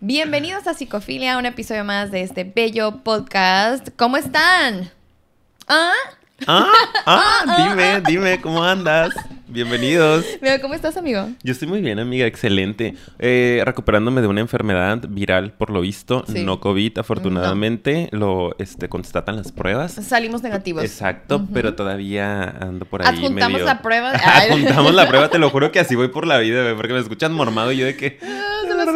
Bienvenidos a Psicofilia, un episodio más de este bello podcast. ¿Cómo están? ¿Ah? Ah, ah, dime, dime, ¿cómo andas? Bienvenidos. Mira, ¿Cómo estás, amigo? Yo estoy muy bien, amiga, excelente. Eh, recuperándome de una enfermedad viral, por lo visto, Sí. no COVID, afortunadamente, lo este, constatan las pruebas. Salimos negativos. Exacto, pero todavía ando por ahí Adjuntamos medio- la prueba. Adjuntamos la prueba, te lo juro que así voy por la vida, porque me escuchan mormado y yo de que...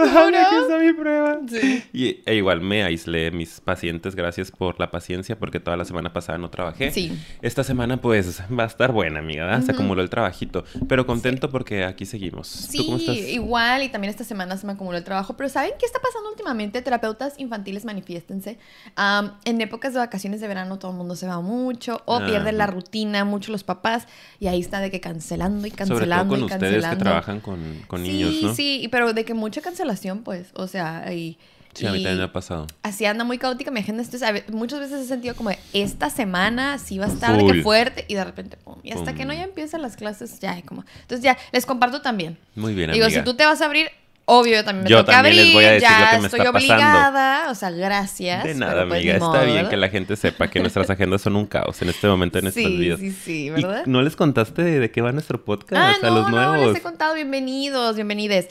Aquí está mi prueba. Sí. Y, e igual me aislé mis pacientes, gracias por la paciencia, porque toda la semana pasada no trabajé. Sí. Esta semana pues va a estar buena, amiga, ¿verdad? Se acumuló el trabajito, pero contento porque aquí seguimos. Sí, ¿Tú cómo estás? igual, y también esta semana se me acumuló el trabajo, pero ¿saben qué está pasando últimamente? Terapeutas infantiles, manifiéstense. Am, en épocas de vacaciones de verano todo el mundo se va mucho o Ah. pierde la rutina, mucho los papás, y ahí está de que cancelando y Sobre cancelando todo con y ustedes cancelando. que trabajan con, con sí, niños, ¿no? Sí, y pero de que mucha cancelación, pues, o sea, y... Sí, a mí también me ha pasado. Así anda muy caótica mi agenda. Entonces, a muchas veces he sentido como de, esta semana sí va a estar de que fuerte y de repente, pum, y hasta Pum. que no ya empiezan las clases, ya hay como. Entonces, ya les comparto también. Muy bien, Digo, amiga. si tú te vas a abrir, obvio, yo también me Yo también abrir. les voy a decir ya lo que me estoy está pasando. obligada. O sea, gracias. De nada, pues amiga. Está bien que la gente sepa que nuestras agendas son un caos en este momento de nuestras Sí, vidas. sí, sí, ¿Y ¿verdad? ¿No les contaste de, de qué va nuestro podcast? Ah, a no, los no, nuevos. les he contado. Bienvenidos, bienvenides.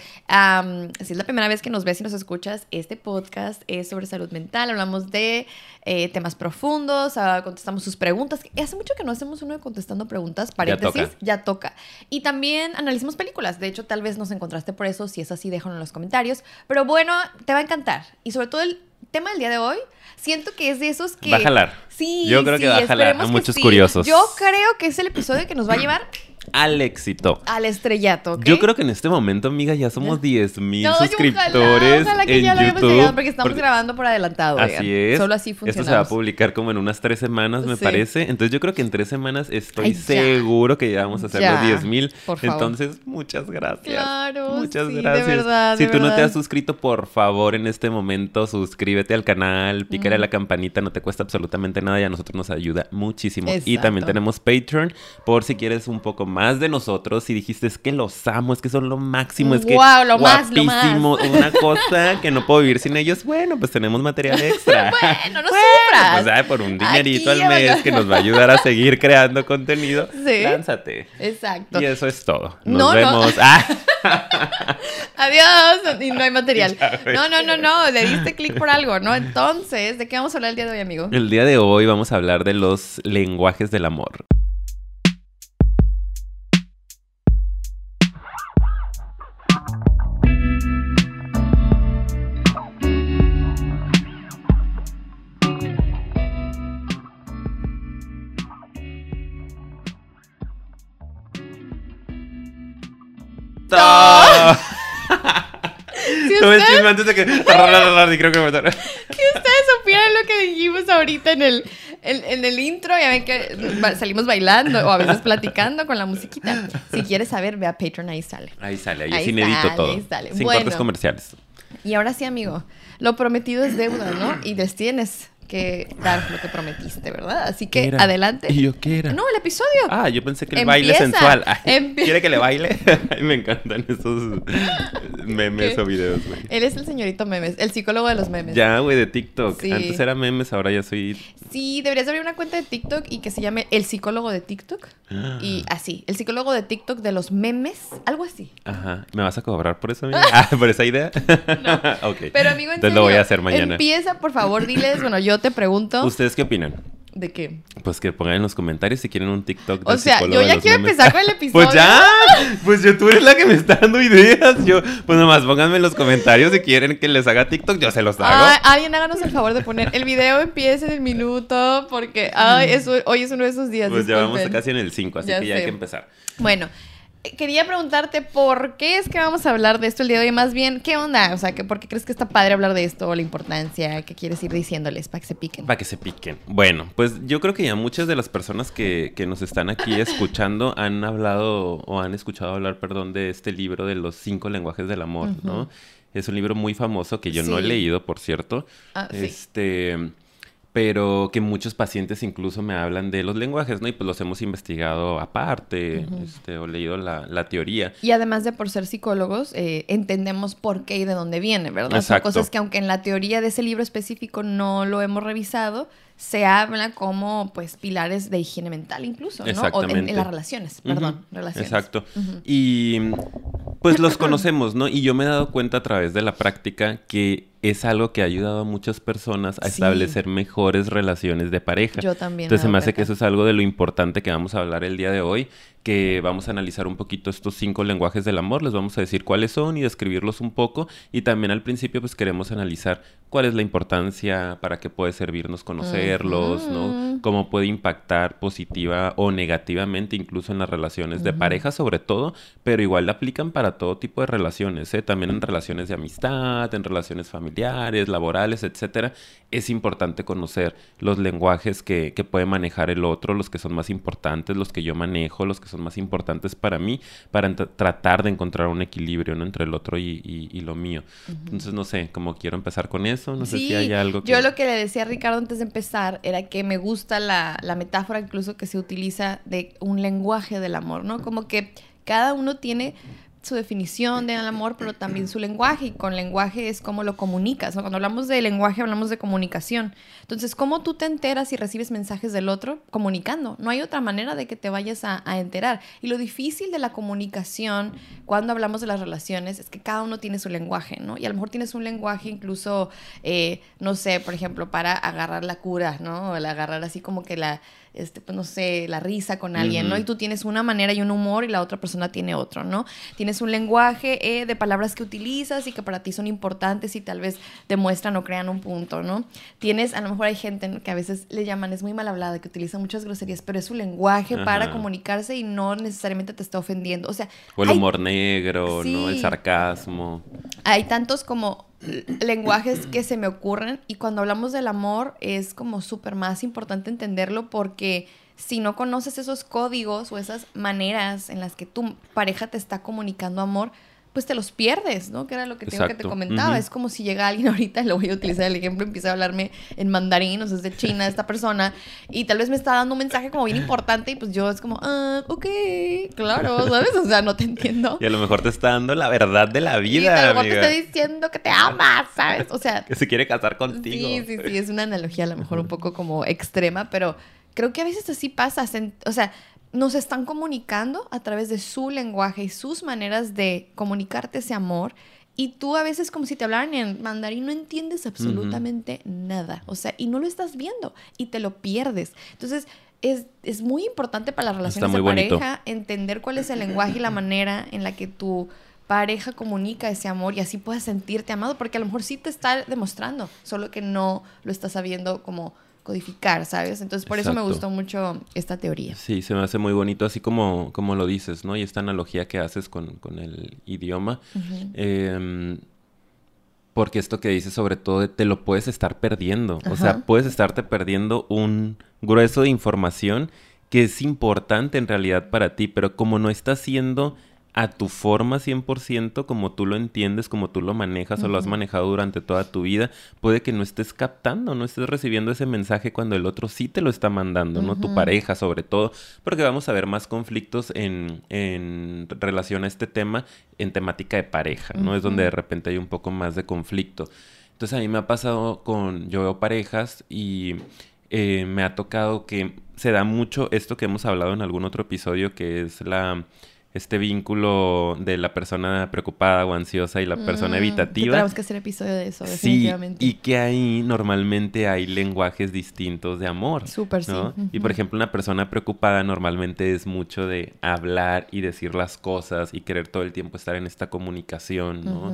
Si es la primera vez que nos ves y nos escuchas, este podcast es sobre salud mental. Hablamos de eh, temas profundos, ah, contestamos sus preguntas. Hace mucho que no hacemos uno de contestando preguntas, paréntesis, toca. ya toca. Y también analizamos películas. De hecho, tal vez nos encontraste por eso. Si es así, déjalo en los comentarios. Pero bueno, te va a encantar. Y sobre todo el tema del día de hoy, siento que es de esos que... Va a jalar. Sí, Yo creo que va a jalar a muchos sí. curiosos. Yo creo que es el episodio que nos va a llevar Al éxito. al estrellato. Yo creo que en este momento, amiga, ya somos 10 mil No, y suscriptores Ojalá, ojalá que en ya lo YouTube. llegado porque estamos porque- grabando por adelantado. oigan. Así es. Solo así funciona. Esto se va a publicar como en unas tres semanas, me Sí. parece. Entonces yo creo que en tres semanas estoy Ay, seguro que ya vamos a hacer Ya, los 10 mil. por favor. Entonces, muchas gracias. Claro, Muchas sí, de gracias. verdad, si de tú no te has suscrito, por favor, en este momento, suscríbete al canal, pícale a la campanita, no te cuesta absolutamente nada y a nosotros nos ayuda muchísimo. Y Exacto. también tenemos Patreon, por si quieres un poco más de nosotros. Si dijiste, es que los amo, es que son lo máximo, es que lo más, lo más. guapísimo, una cosa que no puedo vivir sin ellos. Bueno, pues tenemos material extra. Bueno, no sufras. Pues ay, por un dinerito Aquí, al mes que nos va a ayudar a seguir creando contenido. Sí. Lánzate. Exacto. Y eso es todo. Nos No, no. vemos. Ah, Adiós. Y no hay material. No, no, no, no. Le diste clic por algo, ¿no? Entonces, ¿de qué vamos a hablar el día de hoy, amigo? el día de hoy vamos a hablar de los lenguajes del amor. Si ustedes, chisme antes de que... Y creo que me... si ustedes supieran lo que dijimos ahorita en el, en, en el intro, ya ven que salimos bailando o a veces platicando con la musiquita. Si quieres saber, ve a Patreon, ahí sale. Ahí sale, ahí, Ahí es inédito sale, todo. ahí sale. Sin Bueno. cortes comerciales. Y ahora sí, amigo, lo prometido es deuda, ¿no? Y les tienes que dar lo que prometiste, ¿verdad? Así ¿Qué que era? adelante. ¿Y yo qué era? No, el episodio. Ah, yo pensé que el baile sensual. Ay, ¿Quiere que le baile? Ay, me encantan esos memes ¿Qué? o videos, güey. Él es el señorito memes, el psicólogo de los memes. Ya, güey, de TikTok. Sí. Antes era memes, ahora ya soy... Sí, deberías abrir una cuenta de TikTok y que se llame El psicólogo de TikTok. Y así, el psicólogo de TikTok de los memes, algo así. Ajá. ¿Me vas a cobrar por eso, amiga? Ah, ¿por esa idea? ok. Pero amigo, en Entonces lo voy a hacer mañana. Empieza, por favor, diles, bueno, yo te pregunto, ¿Ustedes qué opinan? ¿de qué? Pues que pongan en los comentarios si quieren un TikTok O del sea, yo de ya quiero memes. empezar con el episodio. Pues ya, pues yo tú eres la que me está dando ideas. Yo, pues nomás pónganme en los comentarios si quieren que les haga TikTok, yo se los hago. Ay, alguien háganos el favor de poner el video empieza en el minuto porque ay, eso, hoy es uno de esos días. pues ya vamos disculpen. casi en el 5, así Ya que ya hay que empezar. Bueno, quería preguntarte por qué es que vamos a hablar de esto el día de hoy. Más bien, ¿qué onda? O sea, ¿por qué crees que está padre hablar de esto la importancia que quieres ir diciéndoles para que se piquen? Para que se piquen. Bueno, pues yo creo que ya muchas de las personas que, que nos están aquí escuchando han hablado o han escuchado hablar, perdón, de este libro de los cinco lenguajes del amor, ¿no? Es un libro muy famoso que yo no he leído, por cierto. Ah, sí. Este, pero que muchos pacientes incluso me hablan de los lenguajes, ¿no? Y pues los hemos investigado aparte, este, o leído la, la, teoría. Y además de por ser psicólogos, eh, entendemos por qué y de dónde viene, ¿verdad? Exacto. Son cosas que aunque en la teoría de ese libro específico no lo hemos revisado, se habla como pues pilares de higiene mental incluso, ¿no? O en, las relaciones, perdón, relaciones. Exacto. Y pues los conocemos, ¿no? Y yo me he dado cuenta a través de la práctica que es algo que ha ayudado a muchas personas a establecer mejores relaciones de pareja. Yo también. Entonces se me hace que eso es algo de lo importante que vamos a hablar el día de hoy, que vamos a analizar un poquito estos cinco lenguajes del amor, les vamos a decir cuáles son y describirlos un poco y también al principio pues queremos analizar cuál es la importancia, para qué puede servirnos conocerlos, ¿no? Cómo puede impactar positiva o negativamente incluso en las relaciones de pareja sobre todo, pero igual la aplican para todo tipo de relaciones, ¿eh? También en relaciones de amistad, en relaciones familiares familiares, laborales, etcétera, es importante conocer los lenguajes que, que, puede manejar el otro, los que son más importantes, los que yo manejo, los que son más importantes para mí, para tratar de encontrar un equilibrio ¿no? entre el otro y, y, lo mío. Entonces, no sé, cómo quiero empezar con eso, no sé si hay algo que... Yo lo que le decía a Ricardo antes de empezar era que me gusta la, la metáfora incluso que se utiliza de un lenguaje del amor, ¿no? Como que cada uno tiene su definición del amor, pero también su lenguaje. Y con lenguaje es cómo lo comunicas. Cuando hablamos de lenguaje, hablamos de comunicación. Entonces, ¿cómo tú te enteras y recibes mensajes del otro? Comunicando. No hay otra manera de que te vayas a, enterar. Y lo difícil de la comunicación cuando hablamos de las relaciones es que cada uno tiene su lenguaje, ¿no? Y a lo mejor tienes un lenguaje incluso, eh, no sé, por ejemplo, para agarrar la cura, ¿no? O agarrar así como que la este, pues no sé, la risa con alguien, ¿no? Y tú tienes una manera y un humor y la otra persona tiene otro, ¿no? Tienes un lenguaje eh, de palabras que utilizas y que para ti son importantes y tal vez demuestran o crean un punto, ¿no? Tienes, a lo mejor hay gente que a veces le llaman, es muy mal hablada, que utiliza muchas groserías, pero es su lenguaje para comunicarse y no necesariamente te está ofendiendo. O sea... O el humor negro, ¿no? El sarcasmo. Hay tantos como lenguajes que se me ocurren y cuando hablamos del amor es como súper más importante entenderlo porque si no conoces esos códigos o esas maneras en las que tu pareja te está comunicando amor, pues te los pierdes, ¿no? Que era lo que, tengo que te comentaba. Es como si llega alguien ahorita, lo voy a utilizar el ejemplo, empieza a hablarme en mandarín, o sea, es de China esta persona, y tal vez me está dando un mensaje como bien importante, y pues yo es como, ah, ok, claro, ¿sabes? O sea, no te entiendo. Y a lo mejor te está dando la verdad de la vida. Y a lo mejor te está diciendo que te amas, ¿sabes? O sea. que se quiere casar contigo. Sí, sí, sí, es una analogía a lo mejor un poco como extrema, pero creo que a veces así pasa. O sea, nos están comunicando a través de su lenguaje y sus maneras de comunicarte ese amor. Y tú a veces como si te hablaran en mandarín no entiendes absolutamente nada. O sea, y no lo estás viendo y te lo pierdes. Entonces, es, es muy importante para las relaciones de pareja entender cuál es el lenguaje y la manera en la que tu pareja comunica ese amor y así puedes sentirte amado, porque a lo mejor sí te está demostrando, solo que no lo estás sabiendo como codificar, ¿sabes? Entonces por eso me gustó mucho esta teoría. Sí, se me hace muy bonito, así como, como lo dices, ¿no? Y esta analogía que haces con, el idioma. Em, porque esto que dices sobre todo te lo puedes estar perdiendo. O sea, puedes estarte perdiendo un grueso de información que es importante en realidad para ti, pero como no está siendo a tu forma 100%, como tú lo entiendes, como tú lo manejas o lo has manejado durante toda tu vida, puede que no estés captando, no estés recibiendo ese mensaje cuando el otro sí te lo está mandando, ¿no? Tu pareja sobre todo, porque vamos a ver más conflictos en, en relación a este tema en temática de pareja, ¿no? Es donde de repente hay un poco más de conflicto. Entonces a mí me ha pasado con, yo veo parejas y eh, me ha tocado que se da mucho esto que hemos hablado en algún otro episodio, que es la este vínculo de la persona preocupada o ansiosa y la persona mm, evitativa. Tenemos que hacer episodio de eso, definitivamente. Sí, y que ahí normalmente hay lenguajes distintos de amor. Súper, sí. Y por ejemplo, una persona preocupada normalmente es mucho de hablar y decir las cosas y querer todo el tiempo estar en esta comunicación, ¿no?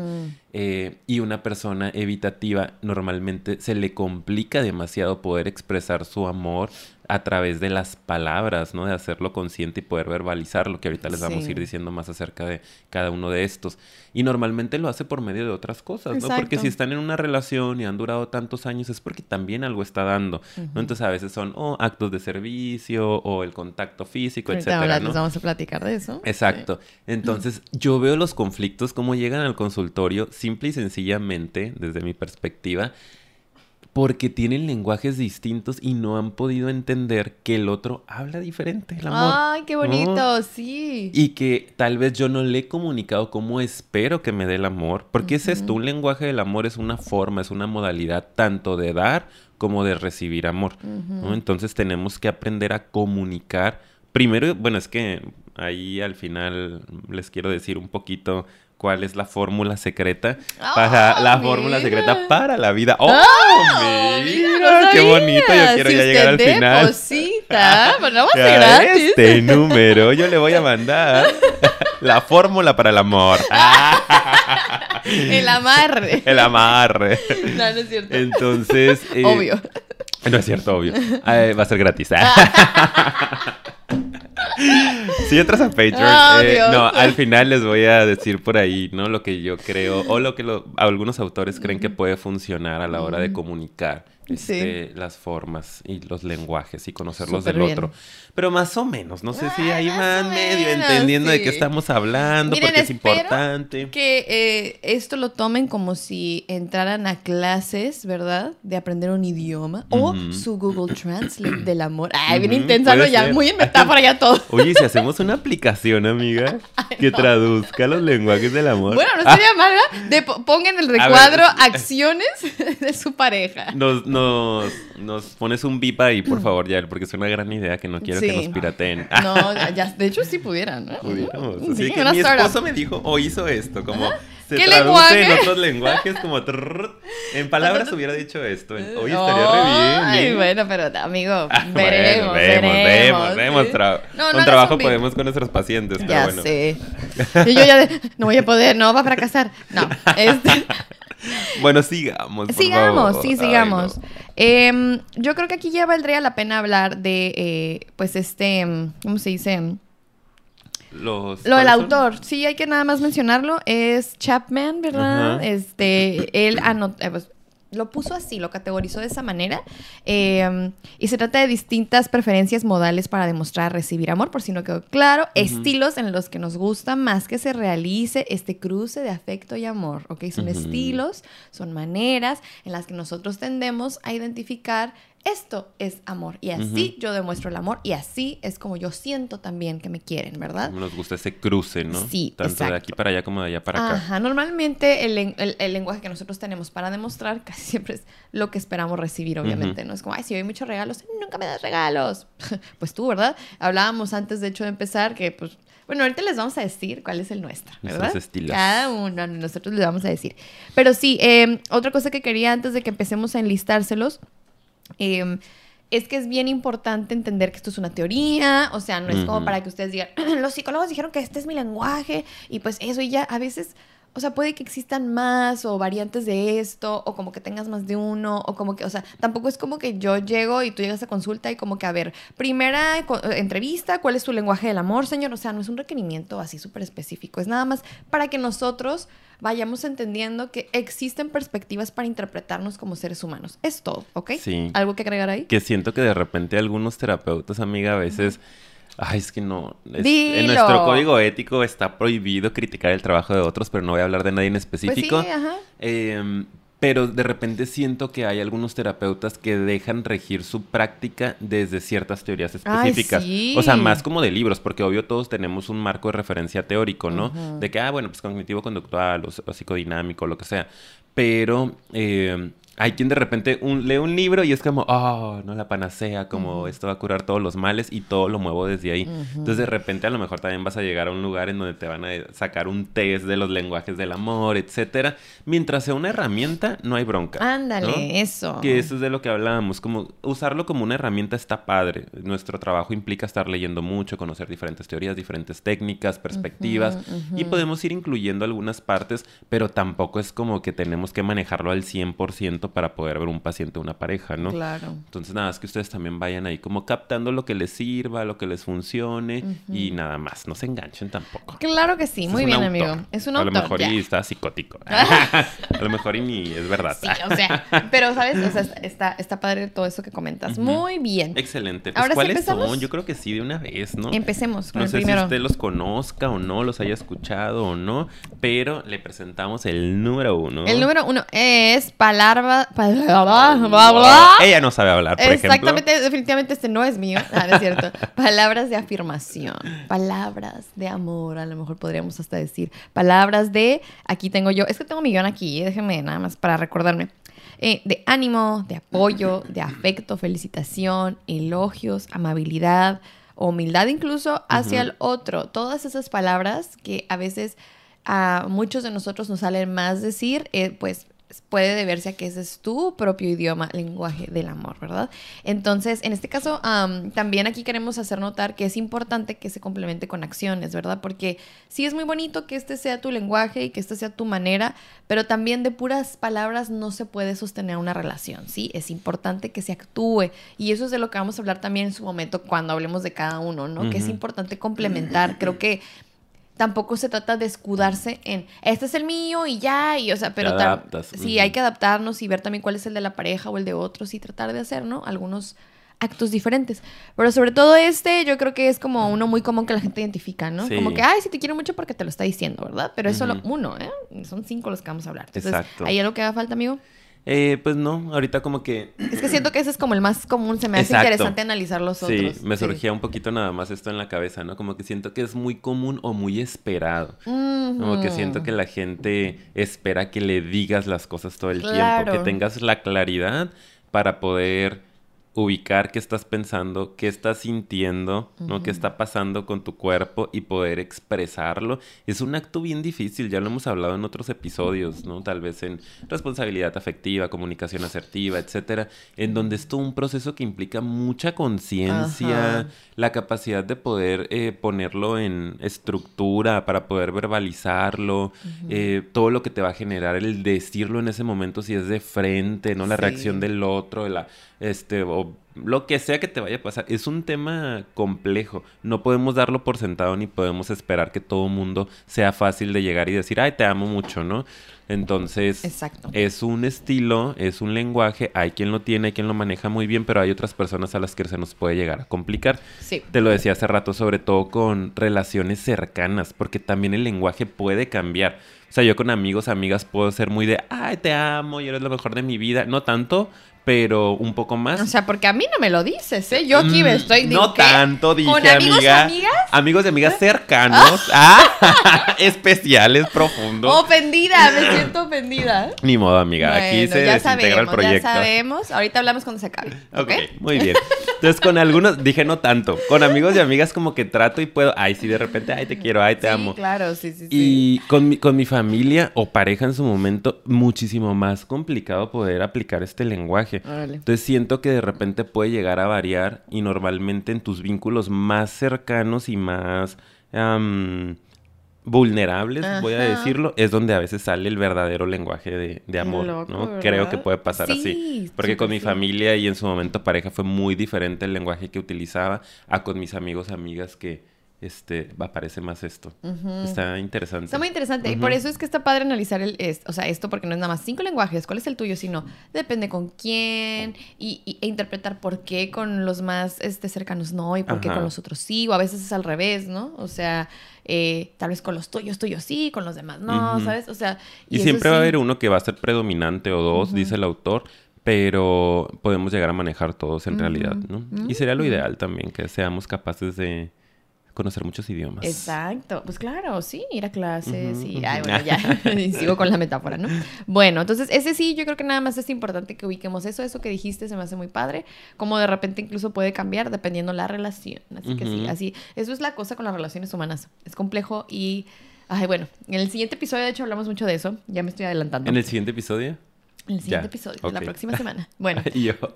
Eh, y una persona evitativa normalmente se le complica demasiado poder expresar su amor a través de las palabras, ¿no? De hacerlo consciente y poder verbalizarlo, que ahorita les vamos a ir diciendo más acerca de cada uno de estos. Y normalmente lo hace por medio de otras cosas, ¿no? Porque si están en una relación y han durado tantos años es porque también algo está dando, ¿no? Entonces a veces son o actos de servicio o el contacto físico, etcétera, ahora ¿no? vamos a platicar de eso. Exacto. Entonces yo veo los conflictos, cómo llegan al consultorio, simple y sencillamente, desde mi perspectiva, porque tienen lenguajes distintos y no han podido entender que el otro habla diferente, el amor. Ay, qué bonito, sí. Y que tal vez yo no le he comunicado cómo espero que me dé el amor, porque es esto, un lenguaje del amor es una forma, es una modalidad tanto de dar como de recibir amor. Entonces tenemos que aprender a comunicar. Primero, bueno, es que ahí al final les quiero decir un poquito cuál es la fórmula secreta para la fórmula secreta para la vida. ¡Oh, oh mira! ¡Qué bonito! Yo quiero ya llegar al final. Deposita, pues no va a. Este número yo le voy a mandar la fórmula para el amor. el amarre. El amarre. No, no es cierto. Entonces. Eh, obvio. No es cierto, obvio. va a ser gratis. Si entras a Patreon, oh, eh, no, al final les voy a decir por ahí, ¿no? Lo que yo creo o lo que algunos autores creen que puede funcionar a la hora de comunicar este, las formas y los lenguajes y conocerlos del otro. Pero más o menos, no sé si ahí van medio entendiendo de qué estamos hablando, porque es importante. Que eh, esto lo tomen como si entraran a clases, ¿verdad? De aprender un idioma o su Google Translate del amor. Ay, bien intensa, ¿no? Ya muy en metáfora ya todo. Oye, si hacemos una aplicación, amiga, que traduzca los lenguajes del amor. Bueno, no sería mal, ¿verdad? De, pongan el recuadro acciones de su pareja. Nos, nos, nos pones un bip ahí, por favor, ya, porque es una gran idea que no quiero que nos pirateen. No, ya, de hecho sí pudieran, ¿no? Pudiéramos. Así que mi esposo me dijo, o hizo esto, como se ¿Qué traduce en otros lenguajes como en palabras hubiera dicho esto. Hoy estaría re bien. Ay, bueno, pero amigo, veremos, veremos, veremos, veremos. con trabajo podemos con nuestros pacientes, pero ya bueno. sé. Y yo ya de, no voy a poder, no va a fracasar. No, este bueno, sigamos. sigamos, sí, sigamos. Em, yo creo que aquí ya valdría la pena hablar de, eh, pues, este, em, ¿cómo se dice? Los, lo del autor, sí, hay que nada más mencionarlo, es Chapman, ¿verdad? Este, él anotó, eh, pues, lo puso así, lo categorizó de esa manera. Em, y se trata de distintas preferencias modales para demostrar recibir amor, por si no quedó claro. Estilos en los que nos gusta más que se realice este cruce de afecto y amor. ¿Ok? Son estilos, son maneras en las que nosotros tendemos a identificar esto es amor. Y así yo demuestro el amor y así es como yo siento también que me quieren, ¿verdad? Nos gusta ese cruce, ¿no? Sí. Tanto de aquí para allá como de allá para acá. Ajá. Normalmente el, lenguaje que nosotros tenemos para demostrar casi siempre es lo que esperamos recibir, obviamente. No es como, ay, si doy muchos regalos, nunca me das regalos. pues tú, ¿verdad? Hablábamos antes, de hecho, de empezar que, pues, bueno, ahorita les vamos a decir cuál es el nuestro, ¿verdad? estilos. Cada uno, nosotros les vamos a decir. Pero sí, eh, otra cosa que quería antes de que empecemos a enlistárselos Em, es que es bien importante entender que esto es una teoría, o sea, no es como para que ustedes digan, los psicólogos dijeron que este es mi lenguaje y pues eso y ya, a veces, o sea, puede que existan más o variantes de esto o como que tengas más de uno o como que, o sea, tampoco es como que yo llego y tú llegas a consulta y como que, a ver, primera entrevista, ¿cuál es tu lenguaje del amor, señor? O sea, no es un requerimiento así súper específico, es nada más para que nosotros vayamos entendiendo que existen perspectivas para interpretarnos como seres humanos. Es todo, ¿ok? Sí. ¿Algo que agregar ahí? Que siento que de repente algunos terapeutas, amiga, a veces... Ay, es que no. en nuestro código ético está prohibido criticar el trabajo de otros, pero no voy a hablar de nadie en pues específico. sí, ajá. Eh, pero de repente siento que hay algunos terapeutas que dejan regir su práctica desde ciertas teorías específicas. O sea, más como de libros, porque obvio todos tenemos un marco de referencia teórico, ¿no? De que, ah, bueno, pues cognitivo-conductual o, psicodinámico, lo que sea. Pero eh, hay quien de repente lee un libro y es como, oh, no la panacea, como esto va a curar todos los males y todo lo muevo desde ahí. Entonces de repente a lo mejor también vas a llegar a un lugar en donde te van a sacar un test de los lenguajes del amor, etcétera. Mientras sea una herramienta, no hay bronca. Ándale, eso. Que eso es de lo que hablábamos, como usarlo como una herramienta está padre. Nuestro trabajo implica estar leyendo mucho, conocer diferentes teorías, diferentes técnicas, perspectivas y podemos ir incluyendo algunas partes, pero tampoco es como que tenemos que manejarlo al 100% para poder ver un paciente o una pareja, ¿no? Claro. Entonces, nada, es que ustedes también vayan ahí como captando lo que les sirva, lo que les funcione y nada más, no se enganchen tampoco. Claro que sí, muy bien, amigo. Es un autor. A lo mejor y está psicótico. a lo mejor y ni es verdad. Sí, o sea, pero sabes, o sea, está, está padre todo eso que comentas. Muy bien. Excelente. Pues, ¿cuáles son? Yo creo que sí, de una vez, ¿no? Empecemos con no el sé primero. si usted los conozca o no, los haya escuchado o no, pero le presentamos el número uno. El número uno es palabras Ella no sabe hablar, por Exactamente, definitivamente este no es mío. Ah, no es cierto. Palabras de afirmación, palabras de amor, a lo mejor podríamos hasta decir. Palabras de, aquí tengo yo, es que tengo un millón aquí, déjenme nada más para recordarme. Eh, de ánimo, de apoyo, de afecto, felicitación, elogios, amabilidad, humildad incluso hacia el otro. Todas esas palabras que a veces a muchos de nosotros nos salen más decir, eh, pues puede deberse a que ese es tu propio idioma, lenguaje del amor, ¿verdad? Entonces, en este caso, también aquí queremos hacer notar que es importante que se complemente con acciones, ¿verdad? Porque sí es muy bonito que este sea tu lenguaje y que esta sea tu manera, pero también de puras palabras no se puede sostener una relación, ¿sí? Es importante que se actúe y eso es de lo que vamos a hablar también en su momento cuando hablemos de cada uno, ¿no? Que es importante complementar. Creo que tampoco se trata de escudarse en este es el mío y ya, y o sea, pero sí, hay que adaptarnos y ver también cuál es el de la pareja o el de otros y tratar de hacer, ¿no? Algunos actos diferentes. Pero sobre todo este, yo creo que es como uno muy común que la gente identifica, ¿no? Como que, ay, sí te quiero mucho porque te lo está diciendo, ¿verdad? Pero es solo uno, ¿eh? Son cinco los que vamos a hablar. Entonces, Exacto. ¿hay algo que haga falta, amigo? Eh, pues no, ahorita como que... Es que siento que ese es como el más común, se me hace interesante analizar los otros. Sí, me surgía un poquito nada más esto en la cabeza, ¿no? Como que siento que es muy común o muy esperado. Como que siento que la gente espera que le digas las cosas todo el tiempo, que tengas la claridad para poder ubicar qué estás pensando, qué estás sintiendo, ¿no? Qué está pasando con tu cuerpo y poder expresarlo. Es un acto bien difícil, ya lo hemos hablado en otros episodios, ¿no? Tal vez en responsabilidad afectiva, comunicación asertiva, etcétera, en donde es todo un proceso que implica mucha conciencia, la capacidad de poder eh, ponerlo en estructura para poder verbalizarlo, eh, todo lo que te va a generar el decirlo en ese momento si es de frente, ¿no? La reacción del otro, la este, o lo que sea que te vaya a pasar. Es un tema complejo. No podemos darlo por sentado ni podemos esperar que todo mundo sea fácil de llegar y decir, ay, te amo mucho, ¿no? Entonces, es un estilo, es un lenguaje, hay quien lo tiene, hay quien lo maneja muy bien, pero hay otras personas a las que se nos puede llegar a complicar. Sí. Te lo decía hace rato, sobre todo con relaciones cercanas, porque también el lenguaje puede cambiar. O sea, yo con amigos, amigas puedo ser muy de, ay, te amo y eres lo mejor de mi vida. No tanto, pero un poco más. O sea, porque a mí no me lo dices, ¿eh? Yo aquí me mm, estoy No tanto, dije, ¿Con amigos amiga. amigas? Amigos de amigas cercanos. ah, especiales, profundos. Ofendida, me siento ofendida. Ni modo, amiga. aquí se desintegra el proyecto. Ya sabemos. Ahorita hablamos cuando se acabe. ok, muy bien. Entonces, con algunos, dije no tanto. Con amigos y amigas, como que trato y puedo. Ay, sí, de repente, ay, te quiero, ay, te amo. Claro, sí, sí, sí. Y con mi, con mi familia o pareja en su momento, muchísimo más complicado poder aplicar este lenguaje. Entonces siento que de repente puede llegar a variar y normalmente en tus vínculos más cercanos y más vulnerables, voy a decirlo, es donde a veces sale el verdadero lenguaje de, amor, ¿no? Creo que puede pasar así. Porque con mi familia y en su momento pareja fue muy diferente el lenguaje que utilizaba a con mis amigos, amigas que este, aparece más esto. Está interesante. Está muy interesante. Y por eso es que está padre analizar el, o sea, esto, porque no es nada más cinco lenguajes. ¿Cuál es el tuyo? Sino depende con quién y, e interpretar por qué con los más este, cercanos no y por qué con los otros sí. O a veces es al revés, ¿no? O sea, eh, tal vez con los tuyos, tuyos sí, con los demás no, ¿sabes? O sea. Y, siempre va a haber uno que va a ser predominante o dos, dice el autor pero podemos llegar a manejar todos en realidad, ¿no? Y sería lo ideal también, que seamos capaces de, conocer muchos idiomas. Exacto, pues claro, sí, ir a clases y, ay, bueno, ya, sigo con la metáfora, ¿no? Bueno, entonces ese sí, yo creo que nada más es importante que ubiquemos eso, eso que dijiste se me hace muy padre, como de repente incluso puede cambiar dependiendo la relación, así que sí, así, eso es la cosa con las relaciones humanas, es complejo y, ay, bueno, en el siguiente episodio de hecho hablamos mucho de eso, ya me estoy adelantando. ¿En el siguiente episodio? El siguiente episodio, la próxima semana. Bueno,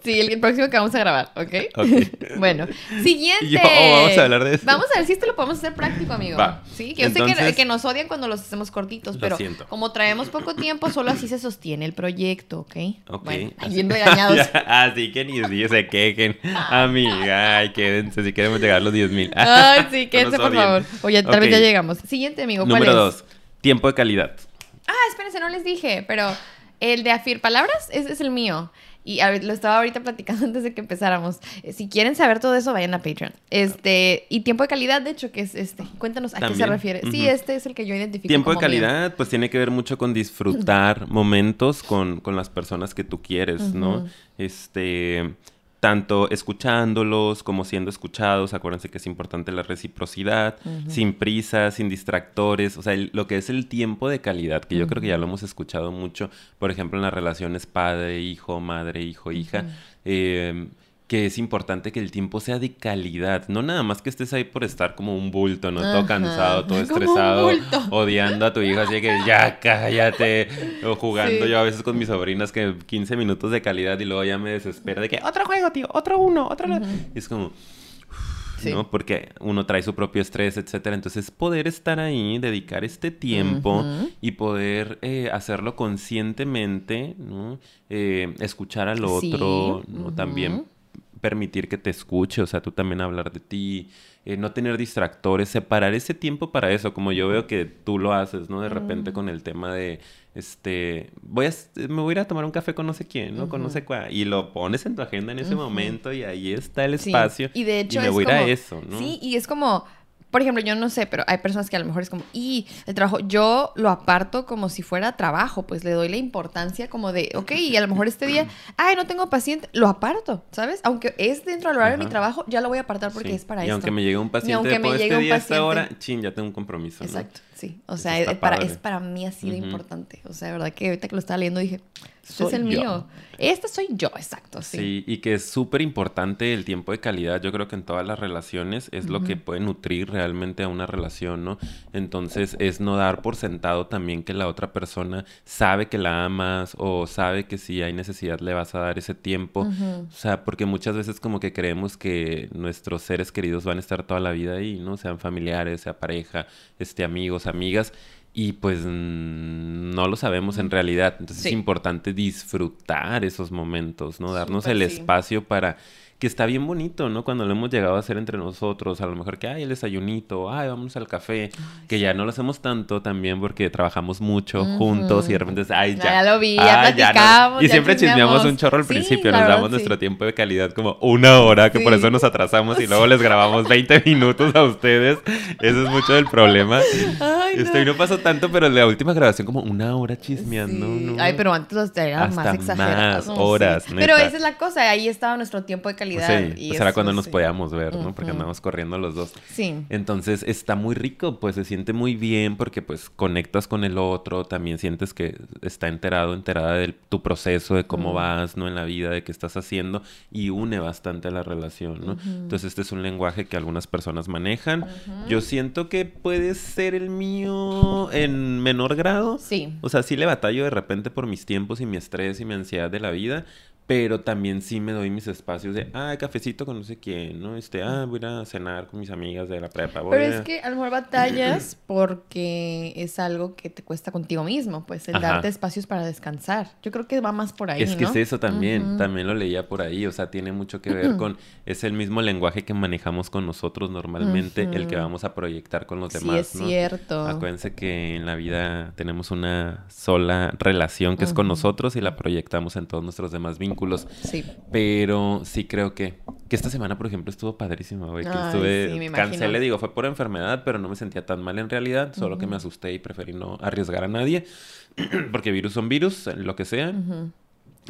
sí, el, próximo que vamos a grabar, ¿ok? bueno, siguiente. Oh, vamos a hablar de eso. Vamos a ver si esto lo podemos hacer práctico, amigo. Sí, que yo sé que, nos odian cuando los hacemos cortitos, pero como traemos poco tiempo, solo así se sostiene el proyecto, ¿ok? Ok. Bueno, bien regañados. así que ni se quejen, amiga. Ay, quédense si queremos llegar a los 10 mil. Ay, sí, quédense, por favor. Oye, tal vez ya llegamos. Siguiente, amigo, ¿cuál Número dos, tiempo de calidad. Ah, espérense, no les dije, pero... El de afir palabras, ese es el mío. Y lo estaba ahorita platicando antes de que empezáramos. Eh, si quieren saber todo eso, vayan a Patreon. Este, y tiempo de calidad, de hecho, que es este. Cuéntanos a qué se refiere. Sí, este es el que yo identifico. Tiempo de calidad, pues tiene que ver mucho con disfrutar momentos con, con, las personas que tú quieres, ¿no? Este tanto escuchándolos como siendo escuchados. Acuérdense que es importante la reciprocidad, sin prisa, sin distractores. O sea, lo que es el tiempo de calidad, que yo creo que ya lo hemos escuchado mucho, por ejemplo, en las relaciones padre-hijo, madre-hijo-hija que es importante que el tiempo sea de calidad, no nada más que estés ahí por estar como un bulto, ¿no? Todo cansado, todo estresado, odiando a tu hija, así que ya cállate, o jugando yo a veces con mis sobrinas que 15 minutos de calidad y luego ya me desespera de que otro juego, tío, otro uno, otro... Y es como... ¿no? Porque uno trae su propio estrés, etcétera. Entonces, poder estar ahí, dedicar este tiempo y poder eh, hacerlo conscientemente, ¿no? Eh, escuchar al otro, ¿no? También permitir que te escuche, o sea, tú también hablar de ti, eh, no tener distractores, separar ese tiempo para eso, como yo veo que tú lo haces, ¿no? De repente con el tema de, este, voy a, me voy a ir a tomar un café con no sé quién, ¿no? Con no sé cuál, y lo pones en tu agenda en ese momento y ahí está el espacio. Y de hecho me voy a ir a eso, ¿no? Sí, y es como por ejemplo, yo no sé, pero hay personas que a lo mejor es como, y el trabajo, yo lo aparto como si fuera trabajo, pues le doy la importancia como de, ok, y a lo mejor este día, ay, no tengo paciente, lo aparto, ¿sabes? Aunque es dentro del horario de mi trabajo, ya lo voy a apartar porque es para y aunque me llegue un paciente aunque me llegue este un día, paciente, esta hora, chin, ya tengo un compromiso, Exacto, sí. O sea, es para, es para mí así de importante. O sea, de verdad que ahorita que lo estaba leyendo dije, este es el mío. Este soy yo, exacto. Sí, sí y que es súper importante el tiempo de calidad. Yo creo que en todas las relaciones es lo que puede nutrir realmente a una relación, ¿no? Entonces es no dar por sentado también que la otra persona sabe que la amas o sabe que si hay necesidad le vas a dar ese tiempo. O sea, porque muchas veces como que creemos que nuestros seres queridos van a estar toda la vida ahí, ¿no? Sean familiares, sea pareja, este, amigos, amigas y pues no lo sabemos en realidad. Entonces es importante disfrutar esos momentos, ¿no? Darnos el espacio para que está bien bonito, ¿no? Cuando lo hemos llegado a hacer entre nosotros, a lo mejor que, ay, el desayunito, ay, vamos al café, que ya no lo hacemos tanto también porque trabajamos mucho juntos y de repente, ay, ya. Ya lo vi, ya platicamos. Y siempre chismeamos un chorro al principio, nos damos nuestro tiempo de calidad como una hora, que por eso nos atrasamos y luego les grabamos 20 minutos a ustedes. Eso es mucho del problema. Ay, no. Este, no pasó tanto, pero la última grabación como una hora chismeando, ¿no? Ay, pero antes los eran más exagerados. Más horas, Pero esa es la cosa, ahí estaba nuestro tiempo de calidad Sí, pues era cuando nos podíamos ver, ¿no? Porque andamos corriendo los dos. Sí. Entonces está muy rico, pues se siente muy bien porque pues conectas con el otro, también sientes que está enterado, enterada de tu proceso, de cómo vas, ¿no? En la vida, de qué estás haciendo y une bastante a la relación, ¿no? Entonces este es un lenguaje que algunas personas manejan. Yo siento que puede ser el mío en menor grado. Sí. O sea, sí le batallo de repente por mis tiempos y mi estrés y mi ansiedad de la vida, pero también sí me doy mis espacios de, ah, cafecito con no sé quién, ¿no? Este, ah, voy a cenar con mis amigas de la prepa. pero es que a lo mejor batallas porque es algo que te cuesta contigo mismo, pues el darte espacios para descansar. Yo creo que va más por ahí. Es que es eso también, también lo leía por ahí, o sea, tiene mucho que ver con, es el mismo lenguaje que manejamos con nosotros normalmente, el que vamos a proyectar con los demás. Sí, es cierto. Acuérdense que en la vida tenemos una sola relación que es con nosotros y la proyectamos en todos nuestros demás vínculos Sí. Pero sí creo que, que esta semana, por ejemplo, estuvo padrísima, güey. Que estuve, cancelé, digo, fue por enfermedad, pero no me sentía tan mal en realidad, solo que me asusté y preferí no arriesgar a nadie, porque virus son virus, lo que sea.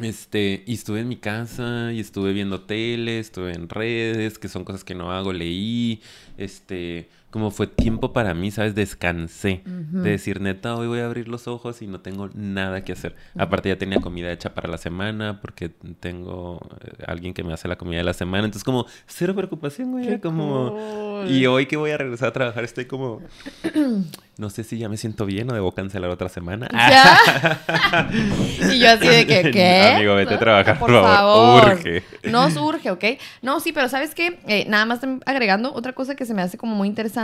Este, y estuve en mi casa y estuve viendo tele, estuve en redes, que son cosas que no hago, leí, este, como fue tiempo para mí, ¿sabes? Descansé. De decir, neta, hoy voy a abrir los ojos y no tengo nada que hacer. Aparte ya tenía comida hecha para la semana porque tengo eh, alguien que me hace la comida de la semana. Entonces como, cero preocupación, güey. Como... Y hoy que voy a regresar a trabajar estoy como... no sé si ya me siento bien o debo cancelar otra semana. ¿Ya? y yo así de que, ¿qué? Amigo, vete a trabajar, por, favor. Urge. No urge, ¿ok? No, sí, pero ¿sabes qué? Eh, nada más agregando otra cosa que se me hace como muy interesante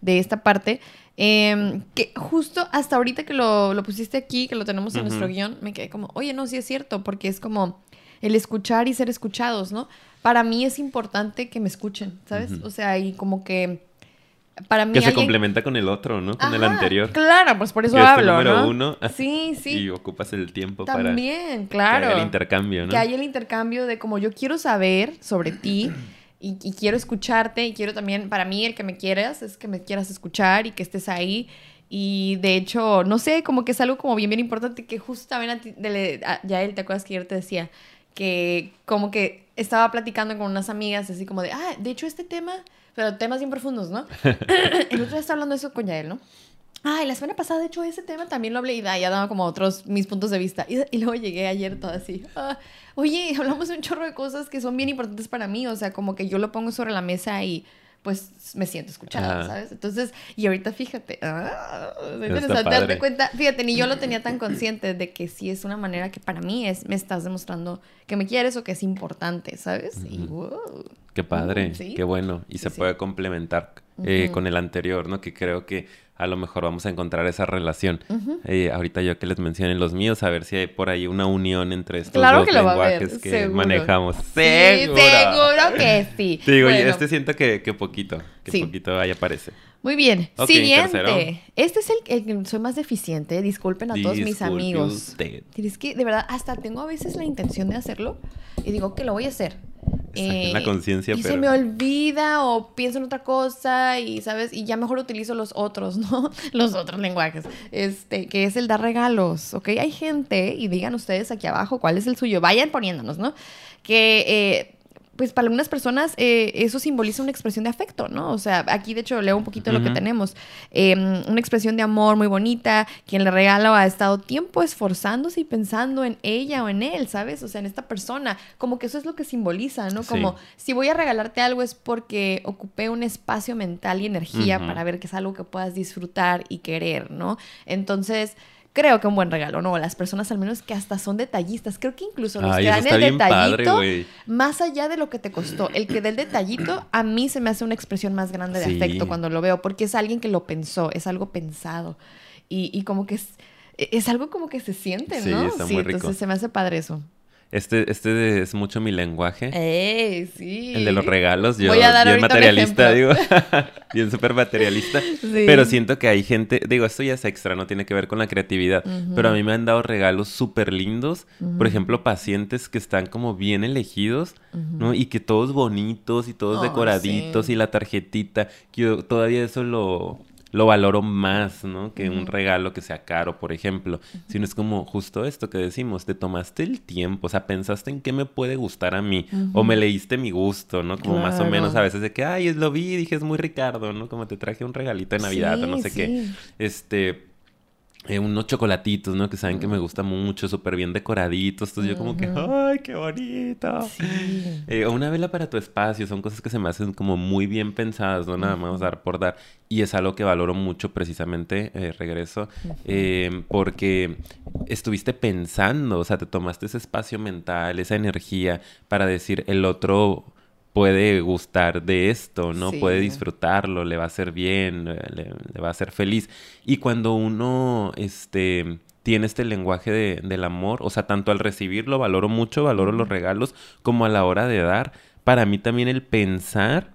de esta parte. Em, que justo hasta ahorita que lo, pusiste aquí, que lo tenemos en nuestro guion, me quedé como, oye, no, sí es cierto, porque es como el escuchar y ser escuchados, ¿no? Para mí es importante que me escuchen, ¿sabes? O sea, y como que para mí Que se alguien- complementa con el otro, ¿no? Con el Ajá, anterior. Claro, pues por eso Que es tu hablo, número ¿no? uno. Sí, sí. Y ocupas el tiempo También, para claro. que haya el intercambio, ¿no? Que haya el intercambio de como yo quiero saber sobre ti y, y quiero escucharte y quiero también, para mí el que me quieras es que me quieras escuchar y que estés ahí. Y de hecho, no sé, como que es algo como bien, bien importante que justo también a ti, de- a- ya él, ¿te acuerdas que ayer te decía? Que como que estaba platicando con unas amigas así como de, ah, de hecho este tema, pero temas bien profundos, ¿no? el otro día estaba hablando eso con Yael, ¿no? Ay, la semana pasada, de hecho, ese tema también lo hablé y ya daba como otros mis puntos de vista. Y, y luego llegué ayer todo así. "Ah, oye, hablamos de un chorro de cosas que son bien importantes para mí. O sea, como que yo lo pongo sobre la mesa y pues me siento escuchada. ¿sabes? Entonces, y ahorita fíjate, ah, interesante darte cuenta. Fíjate, ni yo lo tenía tan consciente de que sí es una manera que para mí es, me estás demostrando que me quieres o que es importante, ¿sabes? Y wow. Qué padre, sí. qué bueno. Y Sí, se sí. puede complementar eh, con el anterior, ¿no? Que creo que a lo mejor vamos a encontrar esa relación. Eh, ahorita yo que les mencionen los míos, a ver si hay por ahí una unión entre estos Claro dos que lenguajes que seguro. manejamos. Sí, ¡Seguro! seguro que sí. Te digo, Bueno. este siento que, que poquito, que Sí. poquito ahí aparece. Muy bien. Siguiente. tercero. Este es el, que soy más deficiente. Disculpen a todos mis amigos. usted. Es que de verdad hasta tengo a veces la intención de hacerlo y digo que lo voy a hacer. Saquen la conciencia, y se me olvida o pienso en otra cosa y sabes y ya mejor utilizo los otros, ¿no? Los otros lenguajes. Este, que es el dar regalos, ¿ok? Hay gente y digan ustedes aquí abajo cuál es el suyo. Vayan poniéndonos, ¿no? Que eh, pues para algunas personas eh, eso simboliza una expresión de afecto, ¿no? O sea, aquí de hecho leo un poquito lo que tenemos. Eh, una expresión de amor muy bonita, quien le regala ha estado tiempo esforzándose y pensando en ella o en él, ¿sabes? O sea, en esta persona. Como que eso es lo que simboliza, ¿no? Sí. Como si voy a regalarte algo es porque ocupé un espacio mental y energía para ver que es algo que puedas disfrutar y querer, ¿no? Entonces... Creo que un buen regalo, ¿no? Las personas al menos que hasta son detallistas. Creo que incluso los Ay, que dan el padre, detallito, más allá de lo que te costó, el que dé el detallito, a mí se me hace una expresión más grande de Sí. afecto cuando lo veo, porque es alguien que lo pensó, es algo pensado. Y, y como que es, es algo como que se siente, Sí, ¿no? muy rico. entonces se me hace padre eso. Este, este es mucho mi lenguaje. ¡Ey! Sí. El de los regalos, yo Voy a dar bien ahorita un materialista, digo, bien súper materialista. Sí. Pero siento que hay gente, digo, esto ya es extra, no tiene que ver con la creatividad, pero a mí me han dado regalos súper lindos, por ejemplo, pacientes que están como bien elegidos, ¿no? Y que todos bonitos y todos decoraditos sí. y la tarjetita, que yo todavía eso lo... Lo valoro más, ¿no? Que un regalo que sea caro, por ejemplo. Sino es como justo esto que decimos, te tomaste el tiempo, o sea, pensaste en qué me puede gustar a mí, o me leíste mi gusto, ¿no? Como más o menos a veces de que, ay, lo vi y dije, es muy Ricardo, ¿no? Como te traje un regalito de Navidad o no Sí, sé qué. Este, eh, unos chocolatitos, ¿no? Que saben que me gusta mucho, súper bien decoraditos. Entonces yo como que, ay, qué bonito. Sí. Eh, una vela para tu espacio, son cosas que se me hacen como muy bien pensadas, no nada más dar por dar. Y es algo que valoro mucho precisamente, eh, regreso, porque estuviste pensando, o sea, te tomaste ese espacio mental, esa energía para decir el otro puede gustar de esto, ¿no? Sí. Puede disfrutarlo, le va a hacer bien, le, le va a hacer feliz. Y cuando uno, este tiene este lenguaje de- del amor, o sea, tanto al recibirlo valoro mucho, valoro los regalos, como a la hora de dar. Para mí también el pensar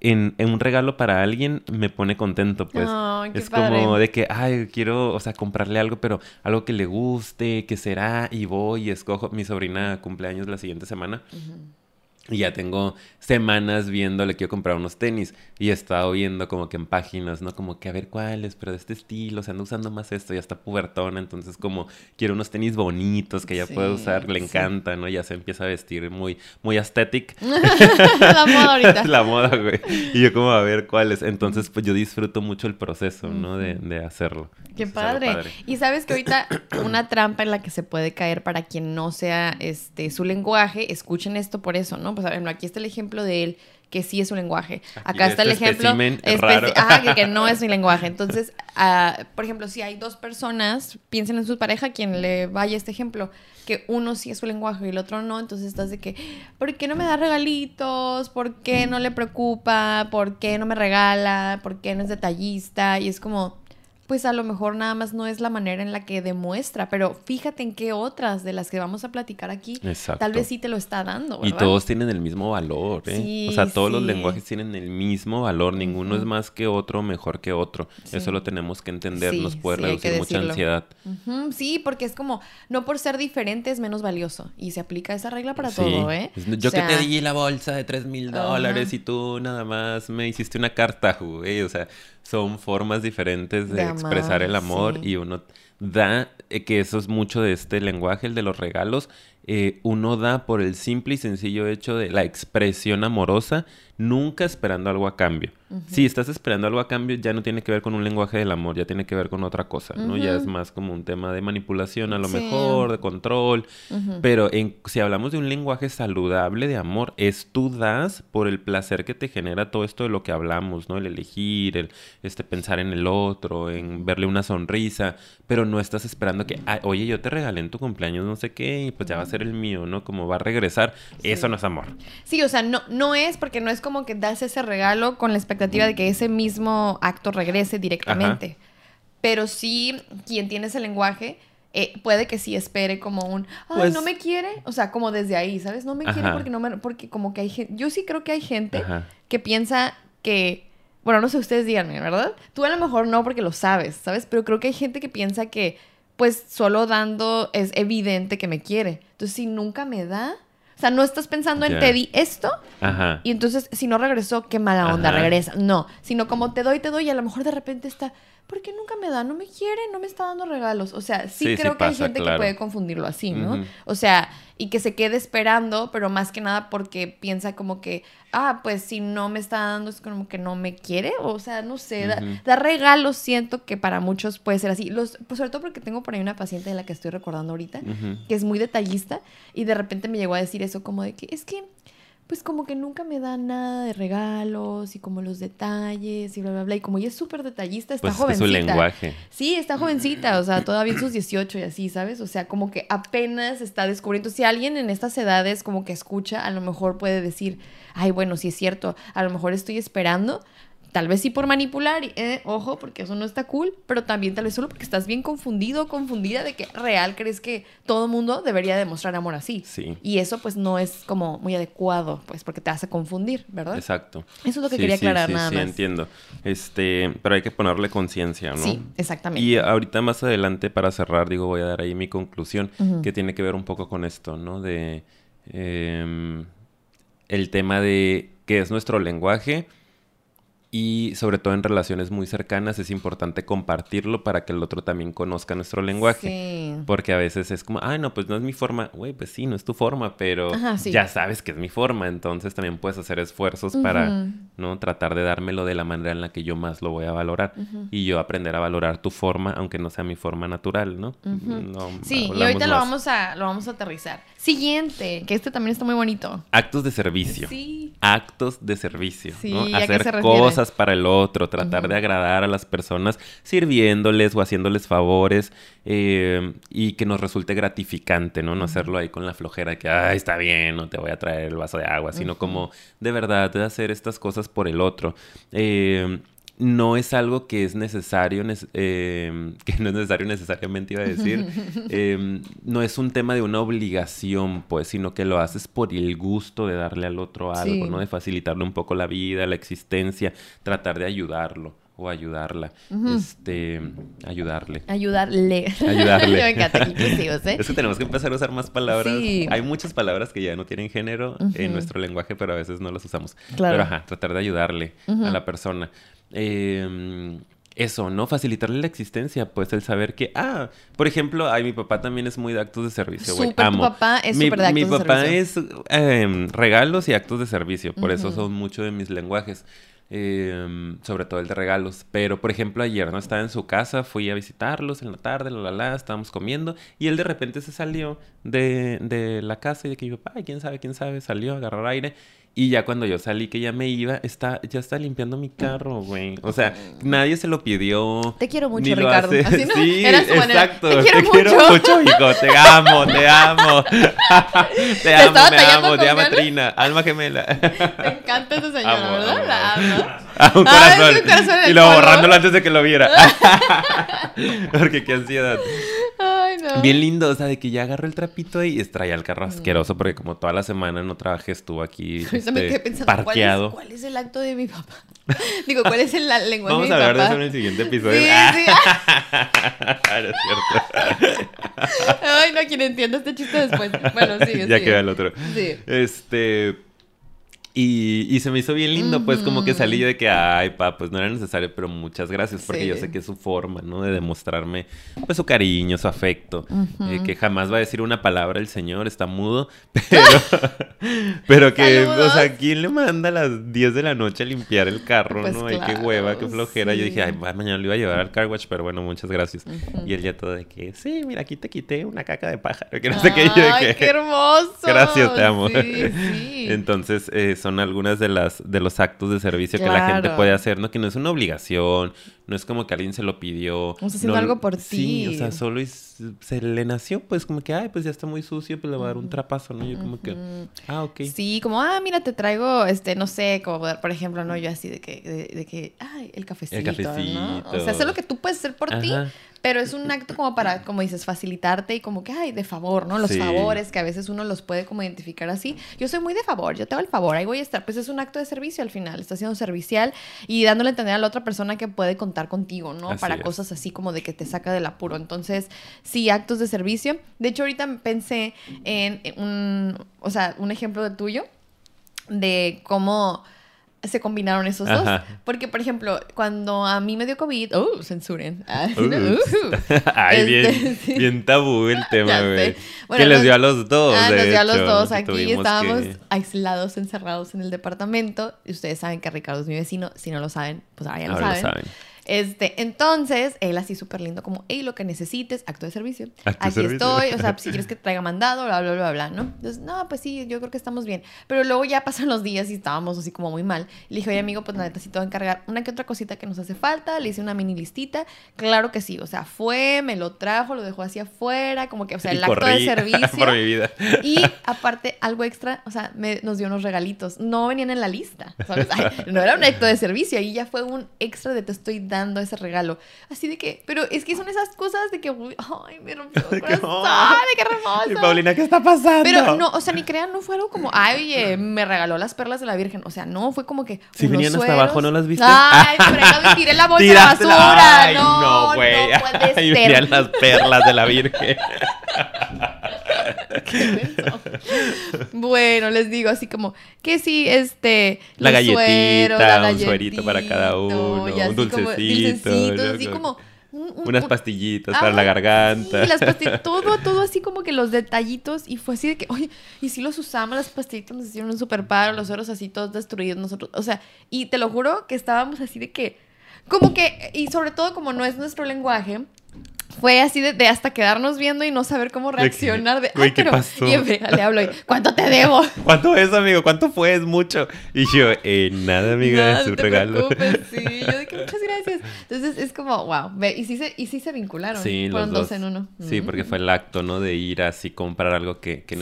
en, en un regalo para alguien me pone contento, pues. Qué es como de que, ay, quiero, o sea, comprarle algo, pero algo que le guste, que será, y voy y escojo. Mi sobrina cumpleaños la siguiente semana. Y ya tengo semanas viendo, le quiero comprar unos tenis. Y he estado viendo como que en páginas, ¿no? Como que a ver cuáles, pero de este estilo, se anda usando más esto, ya está pubertona, entonces como quiero unos tenis bonitos que ya Sí, puede usar, le sí. encanta, ¿no? Ya se empieza a vestir muy, muy aesthetic. la moda ahorita. la moda, güey. Y yo como a ver cuáles. Entonces, pues yo disfruto mucho el proceso, ¿no? De, de hacerlo. Qué algo padre. Y sabes que ahorita una trampa en la que se puede caer para quien no sea este su lenguaje, escuchen esto por eso, ¿no? Pues por ejemplo, aquí está el ejemplo de él que sí es su lenguaje. Aquí Acá está el este ejemplo especi- raro. ajá, que, que no es mi lenguaje. Entonces, ah, por ejemplo, si hay dos personas, piensen en su pareja, quien le vaya este ejemplo, que uno sí es su lenguaje y el otro no, entonces estás de que, ¿por qué no me da regalitos? ¿Por qué no le preocupa? ¿Por qué no me regala? ¿Por qué no es detallista? Y es como, pues a lo mejor nada más no es la manera en la que demuestra, pero fíjate en qué otras de las que vamos a platicar aquí, tal vez sí te lo está dando. Y todos tienen el mismo valor, ¿eh? o sea, todos los lenguajes tienen el mismo valor, ninguno es más que otro, mejor que otro. Eso lo tenemos que entender, nos puede reducir mucha ansiedad. Sí, porque es como, no por ser diferente es menos valioso. Y se aplica esa regla para todo, ¿eh? Yo que te di la bolsa de 3 mil dólares y tú nada más me hiciste una carta, güey. O sea, son formas diferentes de, expresar el amor y uno da, eh, que eso es mucho de este lenguaje, el de los regalos, eh, uno da por el simple y sencillo hecho de la expresión amorosa, nunca esperando algo a cambio. Si estás esperando algo a cambio, ya no tiene que ver con un lenguaje del amor, ya tiene que ver con otra cosa, ¿no? Ya es más como un tema de manipulación a lo mejor, de control. Pero en, si hablamos de un lenguaje saludable de amor, es tú das por el placer que te genera todo esto de lo que hablamos, ¿no? El elegir, el este, pensar en el otro, en verle una sonrisa, pero no estás esperando que, oye, yo te regalé en tu cumpleaños no sé qué, y pues ya va a ser el mío, ¿no? Como va a regresar. Eso no es amor. Sí, o sea, no, no es porque no es como que das ese regalo con la expectativa de que ese mismo acto regrese directamente. Pero sí, quien tiene ese lenguaje eh, puede que sí espere como un, ay, pues no me quiere, o sea, como desde ahí, ¿sabes? No me quiere porque no me, porque como que hay gente, yo sí creo que hay gente que piensa que, bueno, no sé, ustedes díganme, ¿verdad? Tú a lo mejor no porque lo sabes, ¿sabes? Pero creo que hay gente que piensa que, pues, solo dando es evidente que me quiere. Entonces, si nunca me da, o sea, no estás pensando en te di esto Ajá. y entonces si no regresó, qué mala onda, regresa. No, sino como te doy, te doy y a lo mejor de repente está, ¿por qué nunca me da? No me quiere, no me está dando regalos. O sea, sí, creo que hay gente que puede confundirlo así, ¿no? O sea, y que se quede esperando, pero más que nada porque piensa como que, ah, pues si no me está dando es como que no me quiere. O sea, no sé, dar regalos siento que para muchos puede ser así. Los, pues sobre todo porque tengo por ahí una paciente de la que estoy recordando ahorita, que es muy detallista y de repente me llegó a decir eso como de que es que pues como que nunca me da nada de regalos y como los detalles y bla, bla, bla. Y como ella es súper detallista, está pues jovencita. Es su lenguaje. Sí, está jovencita, o sea, todavía en sus 18 y así, ¿sabes? O sea, como que apenas está descubriendo. Si alguien en estas edades como que escucha, a lo mejor puede decir, ay, bueno, sí es cierto, a lo mejor estoy esperando Tal vez sí por manipular, eh, ojo, porque eso no está cool, pero también tal vez solo porque estás bien confundido o confundida de que real crees que todo mundo debería demostrar amor así. Sí. Y eso pues no es como muy adecuado, pues porque te hace confundir, ¿verdad? Exacto. Eso es lo que quería aclarar nada más. Sí, entiendo. Este, pero hay que ponerle conciencia, ¿no? Sí, exactamente. Y ahorita más adelante para cerrar, digo, voy a dar ahí mi conclusión, que tiene que ver un poco con esto, ¿no? De em, el tema de qué es nuestro lenguaje y sobre todo en relaciones muy cercanas es importante compartirlo para que el otro también conozca nuestro lenguaje. Porque a veces es como, ay, no, pues no es mi forma. Güey, pues sí, no es tu forma, pero ya sabes que es mi forma. Entonces también puedes hacer esfuerzos para, ¿no? Tratar de dármelo de la manera en la que yo más lo voy a valorar. Y yo aprender a valorar tu forma, aunque no sea mi forma natural, ¿no? sí, y ahorita lo vamos, a, lo vamos a aterrizar. Siguiente, que este también está muy bonito. Actos de servicio. Sí. Actos de servicio, ¿no? Hacer cosas para el otro, tratar de agradar a las personas sirviéndoles o haciéndoles favores eh, y que nos resulte gratificante, ¿no? No hacerlo ahí con la flojera de que, ay, está bien, no te voy a traer el vaso de agua, sino como de verdad de hacer estas cosas por el otro. Eh, no es algo que es necesario, em, que no es necesario necesariamente iba a decir, em, no es un tema de una obligación, pues, sino que lo haces por el gusto de darle al otro algo, ¿no? De facilitarle un poco la vida, la existencia, tratar de ayudarlo o ayudarla. Este, ayudarle. Ayudarle. Ayudarle. Me encanta ¿eh? Es que tenemos que empezar a usar más palabras. Hay muchas palabras que ya no tienen género en nuestro lenguaje, pero a veces no las usamos. Claro. Pero ajá, tratar de ayudarle a la persona. Eh, eso, ¿no? Facilitarle la existencia, pues el saber que, ah, por ejemplo, ay, mi papá también es muy de actos de servicio, güey. Amo. Tu papá es súper de actos mi papá es em, regalos y actos de servicio, por eso son mucho de mis lenguajes. Em, sobre todo el de regalos. Pero, por ejemplo, ayer, ¿no? Estaba en su casa, fui a visitarlos en la tarde, la, la, la, estábamos comiendo, y él de repente se salió de, de la casa y de que mi papá, quién sabe, quién sabe, salió a agarrar aire y ya cuando yo salí, que ya me iba, está, ya está limpiando mi carro, güey. O sea, nadie se lo pidió. Te quiero mucho, Ricardo. Así, ¿no? Sí, exacto. Te quiero, te quiero mucho. hijo. Te amo, te amo. te amo, me amo. Te amo, Trina. Alma gemela. Me encanta esa señora, ¿verdad? La amo. Ah, un corazón. corazón y luego polo. borrándolo antes de que lo viera. Porque qué ansiedad. Ay, Bien lindo, o sea, de que ya agarró el trapito y traía el carro asqueroso porque como toda la semana no trabajé, estuvo aquí Ahorita me este, quedé pensando, ¿cuál es, parqueado. cuál es el acto de mi papá? Digo, ¿cuál es el lenguaje Vamos de a mi hablar de papá? eso en el siguiente episodio. Sí, Ah, sí. no es cierto. Ay, no, quien entienda este chiste después. Bueno, sigue, ya queda el otro. Sí. Este. Y, y se me hizo bien lindo, pues como que salí de que, ay, pa, pues no era necesario, pero muchas gracias, porque Sí. yo sé que es su forma, ¿no? De demostrarme, pues, su cariño, su afecto. eh, que jamás va a decir una palabra el señor, está mudo, pero, pero que, o sea, ¿quién le manda a las 10 de la noche a limpiar el carro, Pues no? Ay, qué claro, hueva, qué flojera. Yo dije, ay, mañana lo iba a llevar al car wash, pero bueno, muchas gracias. Y él ya todo de que, sí, mira, aquí te quité una caca de pájaro, que no sé qué. yo de que, qué hermoso. Gracias, te amo. Sí, sí. Entonces, eh, son algunas de las de los actos de servicio que la gente Claro. puede hacer, ¿no? Que no es una obligación, no es como que alguien se lo pidió. Estás haciendo no- algo por Sí, o ti. sea, solo es- se le nació, pues como que, ay, pues ya está muy sucio, pues le voy a dar un trapazo, ¿no? Yo como que, ah, ok. Sí, como, ah, mira, te traigo, este, no sé, como, por ejemplo, ¿no? Yo así de que, de, de que, ay, el cafecito, ¿no? O cafecito. sea, hacer lo que tú puedes hacer por ti. Pero es un acto como para, como dices, facilitarte y como que, ay, de favor, ¿no? Los Sí. favores, que a veces uno los puede como identificar así. Yo soy muy de favor, yo te hago el favor, ahí voy a estar. Pues es un acto de servicio al final, estás siendo servicial y dándole a entender a la otra persona que puede contar contigo, ¿no? Así para es. cosas así como de que te saca del apuro. Entonces, sí, actos de servicio. De hecho, ahorita pensé en un, o sea, un ejemplo de tuyo de cómo se combinaron esos dos. Porque, por ejemplo, cuando a mí me dio COVID, ¡oh, censuren! Ah, no. Ay, bien, Este, sí. bien tabú el tema, güey. Bueno, que les nos- dio a los dos, Ah, de nos dio a los hecho, dos aquí. Estábamos que- aislados, encerrados en el departamento. Y ustedes saben que Ricardo es mi vecino. Si no lo saben, pues ahora ya lo Ahora lo saben. Este, entonces, él así súper lindo, como, hey, lo que necesites, acto de servicio. Acto Aquí servicio. estoy, o sea, si quieres que te traiga mandado, bla, bla, bla, bla, ¿no? Entonces, no, pues sí, yo creo que estamos bien. Pero luego ya pasan los días y estábamos así como muy mal. Le dije, oye, amigo, pues la neta sí te voy a encargar una que otra cosita que nos hace falta. Le hice una mini listita. Claro que sí, o sea, fue, me lo trajo, lo dejó así afuera, como que, o sea, el Y acto de servicio. por mi vida. Y aparte, algo extra, o sea, me- nos dio unos regalitos. No venían en la lista, ¿sabes? Ay, no era un acto de servicio, ahí ya fue un extra de te estoy dando ese regalo. Así de que, pero es que son esas cosas de que, ay, me rompió el corazón, ay. qué hermoso. Y Paulina, ¿qué está pasando? Pero no, o sea, ni crean, no fue algo como, ay, oye, me regaló las perlas de la Virgen. O sea, no, fue como que. Si venían hasta abajo, ¿no las viste? Ay, y tiré la bolsa de basura. Ay, no, güey. no puede ser. las perlas de la Virgen. Qué bueno, les digo así como que sí, este. La galletita, sueros, un suerito para cada uno, y así un como dulcecito, ¿no? así como. un- un- Unas un- pastillitas Ah, para la garganta. Sí, las pastillitas, todo, todo así como que los detallitos. Y fue así de que, oye, y si los usamos, las pastillitas nos hicieron un super paro, los sueros así todos destruidos nosotros. O sea, y te lo juro que estábamos así de que, como que, y sobre todo como no es nuestro lenguaje. Fue así de, de hasta quedarnos viendo y no saber cómo reaccionar. De, güey, "Ay, ¿qué pero-" pasó? Y le hablo y, ¿cuánto te debo? ¿Cuánto es, amigo? ¿Cuánto fue? Es mucho. Y yo, eh, nada, amiga, Nada, es un te regalo. sí. Yo que muchas gracias. Entonces es como, wow. Ve, y sí se, y sí se vincularon. Sí, Fueron los dos dos. en uno. Sí, Mm. porque fue el acto, ¿no? De ir así comprar algo que, que Sí.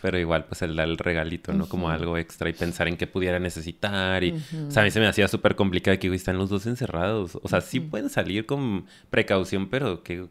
Pero igual, pues el dar el regalito, ¿no? Como algo extra y pensar en qué pudiera necesitar. Y, o sea, a mí se me hacía súper complicado que están los dos encerrados. O sea, sí pueden salir con precaución, pero qué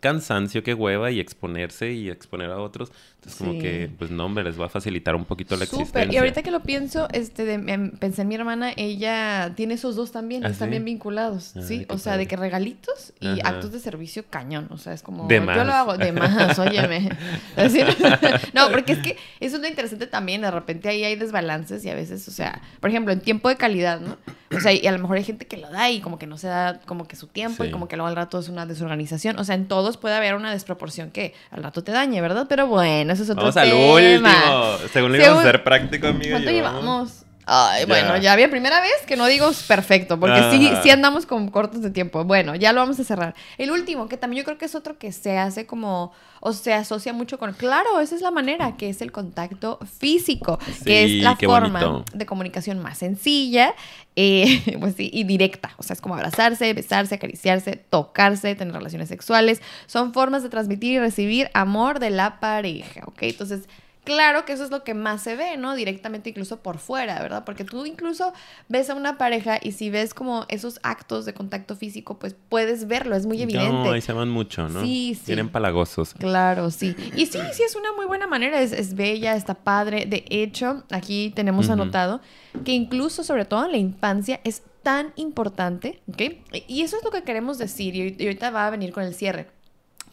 cansancio, qué hueva y exponerse y exponer a otros. Entonces, como Sí. que, pues no, hombre, les va a facilitar un poquito la Súper. existencia. Y ahorita que lo pienso, este, de- em, pensé en mi hermana, ella tiene esos dos también, ¿Ah, están sí? bien vinculados, Ay, ¿sí? qué O sea, de padre. que regalitos y Ajá. actos de servicio cañón, o sea, es como, De yo más. lo hago, de más, óyeme. Decir, no, porque es que eso es lo interesante también, de repente ahí hay desbalances y a veces, o sea, por ejemplo, en tiempo de calidad, ¿no? O sea, y a lo mejor hay gente que lo da y como que no se da como que su tiempo y Sí. como que luego al rato es una desorganización, o sea, en todos puede haber una desproporción que al rato te dañe, ¿verdad? Pero bueno, eso es otro Vamos al tema. último. Según le íbamos a ser práctico, amigo. ¿Cuánto llevamos? Ay, bueno, ya había primera vez que no digo perfecto, porque sí, Ah. sí andamos con cortos de tiempo. Bueno, ya lo vamos a cerrar. El último, que también yo creo que es otro que se hace como, o se asocia mucho con, claro, esa es la manera, que es el contacto físico, que es la forma bonito. de comunicación más sencilla, eh, pues sí, y directa. O sea, es como abrazarse, besarse, acariciarse, tocarse, tener relaciones sexuales. Son formas de transmitir y recibir amor de la pareja, ¿ok? Entonces, Claro que eso es lo que más se ve, ¿no? Directamente incluso por fuera, ¿verdad? Porque tú incluso ves a una pareja y si ves como esos actos de contacto físico, pues puedes verlo, es muy evidente. No, ahí se van mucho, ¿no? Sí, sí. Tienen palagosos. Claro, sí. Y sí, sí, es una muy buena manera, es, es bella, está padre. De hecho, aquí tenemos anotado que incluso, sobre todo en la infancia, es tan importante, ¿ok? Y eso es lo que queremos decir y ahorita va a venir con el cierre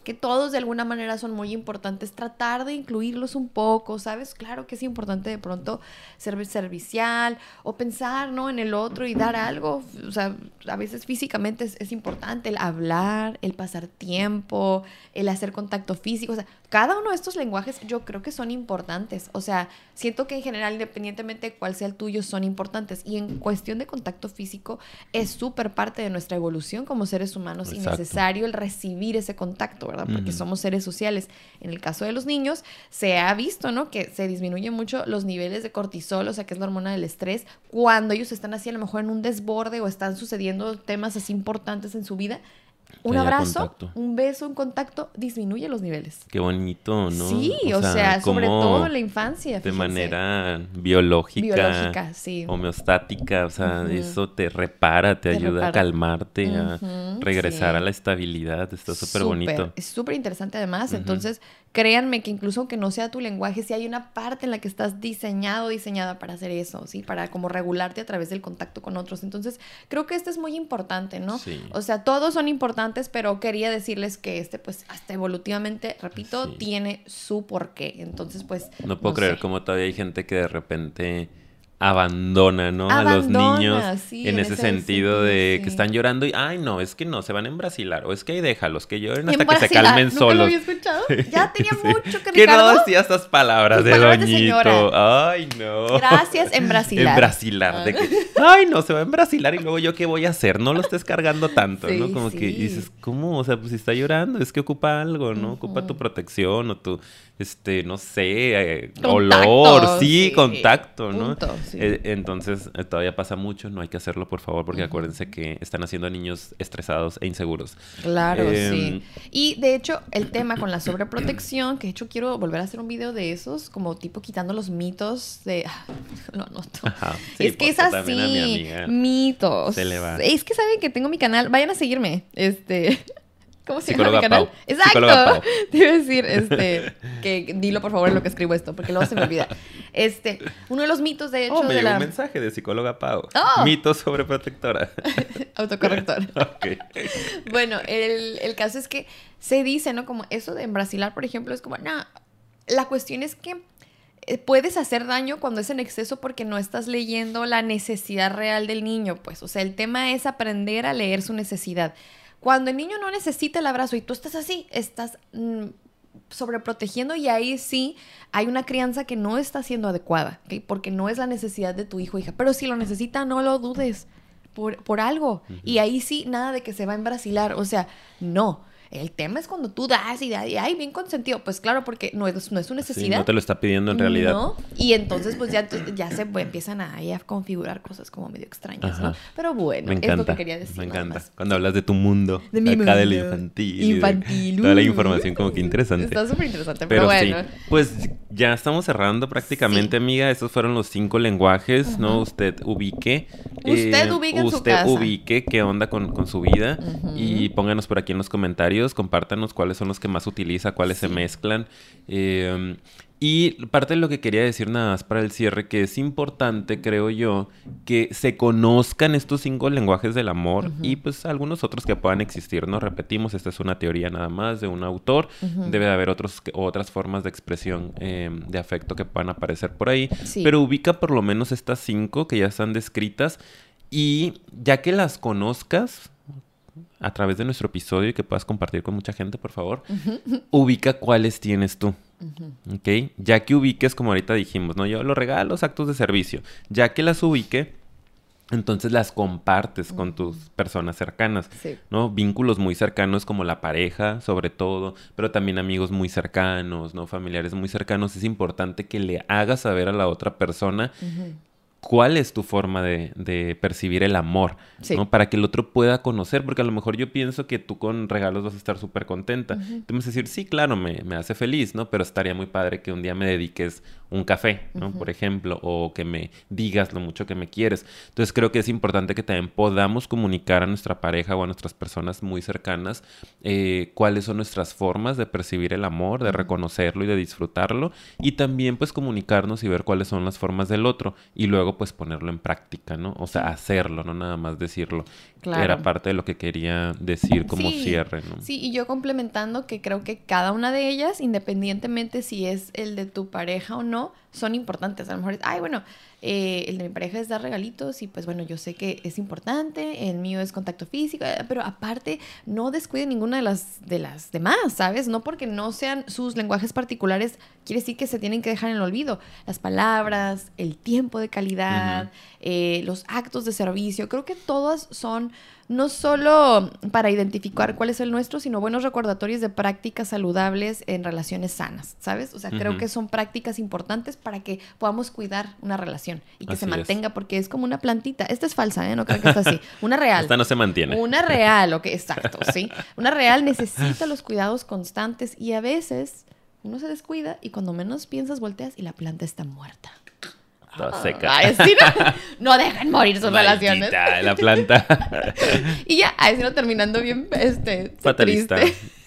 que todos de alguna manera son muy importantes, tratar de incluirlos un poco, ¿sabes? Claro que es importante de pronto ser servicial o pensar, ¿no? En el otro y dar algo, o sea, a veces físicamente es, es importante el hablar, el pasar tiempo, el hacer contacto físico, o sea, cada uno de estos lenguajes yo creo que son importantes, o sea, siento que en general, independientemente de cuál sea el tuyo, son importantes y en cuestión de contacto físico es súper parte de nuestra evolución como seres humanos y necesario el recibir ese contacto, ¿verdad? Porque somos seres sociales. En el caso de los niños, se ha visto, ¿no? Que se disminuyen mucho los niveles de cortisol, o sea, que es la hormona del estrés, cuando ellos están así a lo mejor en un desborde o están sucediendo temas así importantes en su vida un abrazo, un beso, un contacto disminuye los niveles. Qué bonito, ¿no? Sí, o sea, sobre todo en la infancia. De manera biológica, biológica sí. homeostática, o sea, eso te repara, te, ayuda a calmarte, a regresar a la estabilidad, está súper bonito. Es súper interesante además, entonces créanme que incluso aunque no sea tu lenguaje, si hay una parte en la que estás diseñado, diseñada para hacer eso, ¿sí? Para como regularte a través del contacto con otros. Entonces, creo que esto es muy importante, ¿no? Sí. O sea, todos son importantes, pero quería decirles que este, pues, hasta evolutivamente, repito, tiene su porqué. Entonces, pues... No puedo creer cómo todavía hay gente que de repente abandona, ¿no? a los niños en, ese, sentido, de que están llorando y, ay, no, es que no, se van a embrasilar, o es que ahí déjalos, que lloren hasta que se calmen ¿Nunca solos. Lo había escuchado? Ya tenía mucho que Que no decía estas palabras de doñito. ay, no. Gracias, embrasilar. Embrasilar, de que, ay, no, se va a embrasilar y luego yo qué voy a hacer, no lo estés cargando tanto, ¿no? Como que dices, ¿cómo? O sea, pues si está llorando, es que ocupa algo, ¿no? Ocupa tu protección o tu este, no sé, eh, olor, sí, contacto, ¿no? Eh, entonces, eh, todavía pasa mucho, no hay que hacerlo, por favor, porque acuérdense que están haciendo a niños estresados e inseguros. Claro, sí. Em, y de hecho, el tema con la sobreprotección, que de hecho quiero volver a hacer un video de esos, como tipo quitando los mitos de... Lo anoto. es que es así, mitos. Se le va. Es que saben que tengo mi canal, vayan a seguirme, este... ¿Cómo se llama mi canal? Exacto. Te iba a decir, este, que dilo por favor en lo que escribo esto, porque luego se me olvida. Este, uno de los mitos, de hecho, oh, me de llegó un mensaje de psicóloga Pau. Oh. Mitos sobre protectora. Autocorrector. Bueno, el, el caso es que se dice, ¿no? Como eso de embrasilar, por ejemplo, es como, no, la cuestión es que eh, puedes hacer daño cuando es en exceso porque no estás leyendo la necesidad real del niño, pues. O sea, el tema es aprender a leer su necesidad. Cuando el niño no necesita el abrazo y tú estás así, estás mm, sobreprotegiendo y ahí sí hay una crianza que no está siendo adecuada, porque no es la necesidad de tu hijo o hija. Pero si lo necesita, no lo dudes por, por algo. Y ahí sí, nada de que se va a embrasilar. O sea, no. El tema es cuando tú das y das y ay, bien consentido. Pues claro, porque no es, no es su necesidad. no te lo está pidiendo en realidad. No. Y entonces, pues ya, ya se empiezan a, a, configurar cosas como medio extrañas, ¿no? Pero bueno, es lo que quería decir. Me encanta. Cuando hablas de tu mundo, de mi acá del infantil. Infantil. Toda la información, como que interesante. Está súper interesante, pero, bueno. Pues ya estamos cerrando prácticamente, amiga. Esos fueron los cinco lenguajes, ¿no? Usted ubique. Usted eh, ubique en su casa. Usted ubique qué onda con, con su vida. Y pónganos por aquí en los comentarios compártanos cuáles son los que más utiliza, cuáles se mezclan. Eh, y parte de lo que quería decir nada más para el cierre, que es importante, creo yo, que se conozcan estos cinco lenguajes del amor y pues algunos otros que puedan existir, ¿no? Repetimos, esta es una teoría nada más de un autor, debe de haber otros, otras formas de expresión em, de afecto que puedan aparecer por ahí, pero ubica por lo menos estas cinco que ya están descritas y ya que las conozcas, a través de nuestro episodio y que puedas compartir con mucha gente, por favor, ubica cuáles tienes tú. ¿Ok? Ya que ubiques, como ahorita dijimos, ¿no? Yo los regalos, actos de servicio. Ya que las ubique, entonces las compartes con tus personas cercanas, ¿no? Vínculos muy cercanos como la pareja, sobre todo, pero también amigos muy cercanos, ¿no? Familiares muy cercanos. Es importante que le hagas saber a la otra persona cuál es tu forma de, percibir el amor, ¿no? Para que el otro pueda conocer, porque a lo mejor yo pienso que tú con regalos vas a estar súper contenta. Tú me vas a decir, sí, claro, me, me, hace feliz, ¿no? Pero estaría muy padre que un día me dediques un café, ¿no? Por ejemplo, o que me digas lo mucho que me quieres. Entonces creo que es importante que también podamos comunicar a nuestra pareja o a nuestras personas muy cercanas eh, cuáles son nuestras formas de percibir el amor, de reconocerlo y de disfrutarlo, y también pues comunicarnos y ver cuáles son las formas del otro, y luego pues ponerlo en práctica, ¿no? O sea, hacerlo, no nada más decirlo. Era parte de lo que quería decir como cierre, ¿no? Sí, y yo complementando que creo que cada una de ellas, independientemente si es el de tu pareja o no, son importantes. A lo mejor es, ay, bueno, eh, el de mi pareja es dar regalitos y pues bueno, yo sé que es importante, el mío es contacto físico, eh, pero aparte no descuide ninguna de las, de las demás, ¿sabes? No porque no sean sus lenguajes particulares, quiere decir que se tienen que dejar en el olvido. Las palabras, el tiempo de calidad, eh, los actos de servicio, creo que todas son no solo para identificar cuál es el nuestro, sino buenos recordatorios de prácticas saludables en relaciones sanas, ¿sabes? O sea, creo que son prácticas importantes para que podamos cuidar una relación y que se mantenga, porque es como una plantita. Esta es falsa, ¿eh? No creo que está así. Una real. Esta no se mantiene. Una real, ok, exacto, ¿sí? Una real necesita los cuidados constantes y a veces uno se descuida y cuando menos piensas volteas y la planta está muerta. Toda seca. no, dejen morir sus relaciones. la planta. y ya, ahí no terminando bien este, Fatalista.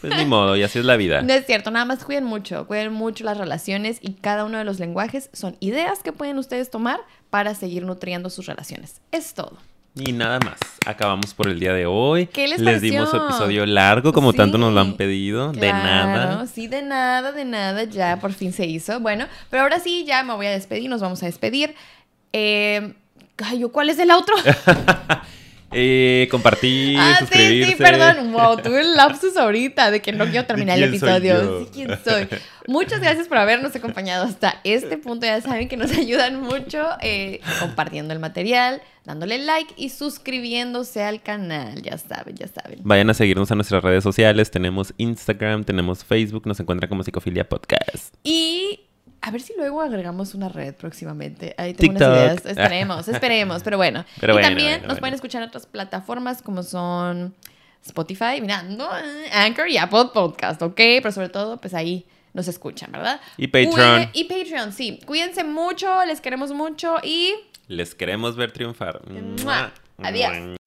Pues ni modo, y así es la vida. No es cierto, nada más cuiden mucho, cuiden mucho las relaciones y cada uno de los lenguajes son ideas que pueden ustedes tomar para seguir nutriendo sus relaciones. Es todo. Y nada más. Acabamos por el día de hoy. ¿Qué les, les dimos su episodio largo, como tanto nos lo han pedido. de nada. Sí, de nada, de nada. Ya por fin se hizo. Bueno, pero ahora sí, ya me voy a despedir. Nos vamos a despedir. Eh, ¿cuál es el otro? Eh, compartir, ah, suscribirse. Sí, sí, perdón. Wow, tuve el lapsus ahorita de que no quiero terminar el episodio. Sí, quién soy. Muchas gracias por habernos acompañado hasta este punto. Ya saben que nos ayudan mucho eh, compartiendo el material, dándole like y suscribiéndose al canal. Ya saben, ya saben. Vayan a seguirnos a nuestras redes sociales. Tenemos Instagram, tenemos Facebook, nos encuentran como Psicofilia Podcast. Y a ver si luego agregamos una red próximamente. Ahí tengo unas ideas. Esperemos, esperemos. Pero bueno. y también nos pueden escuchar en otras plataformas como son Spotify, mirando Anchor y Apple Podcast, ¿ok? Pero sobre todo, pues ahí nos escuchan, ¿verdad? Y Patreon. y Patreon, sí. Cuídense mucho, les queremos mucho y... Les queremos ver triunfar. Adiós.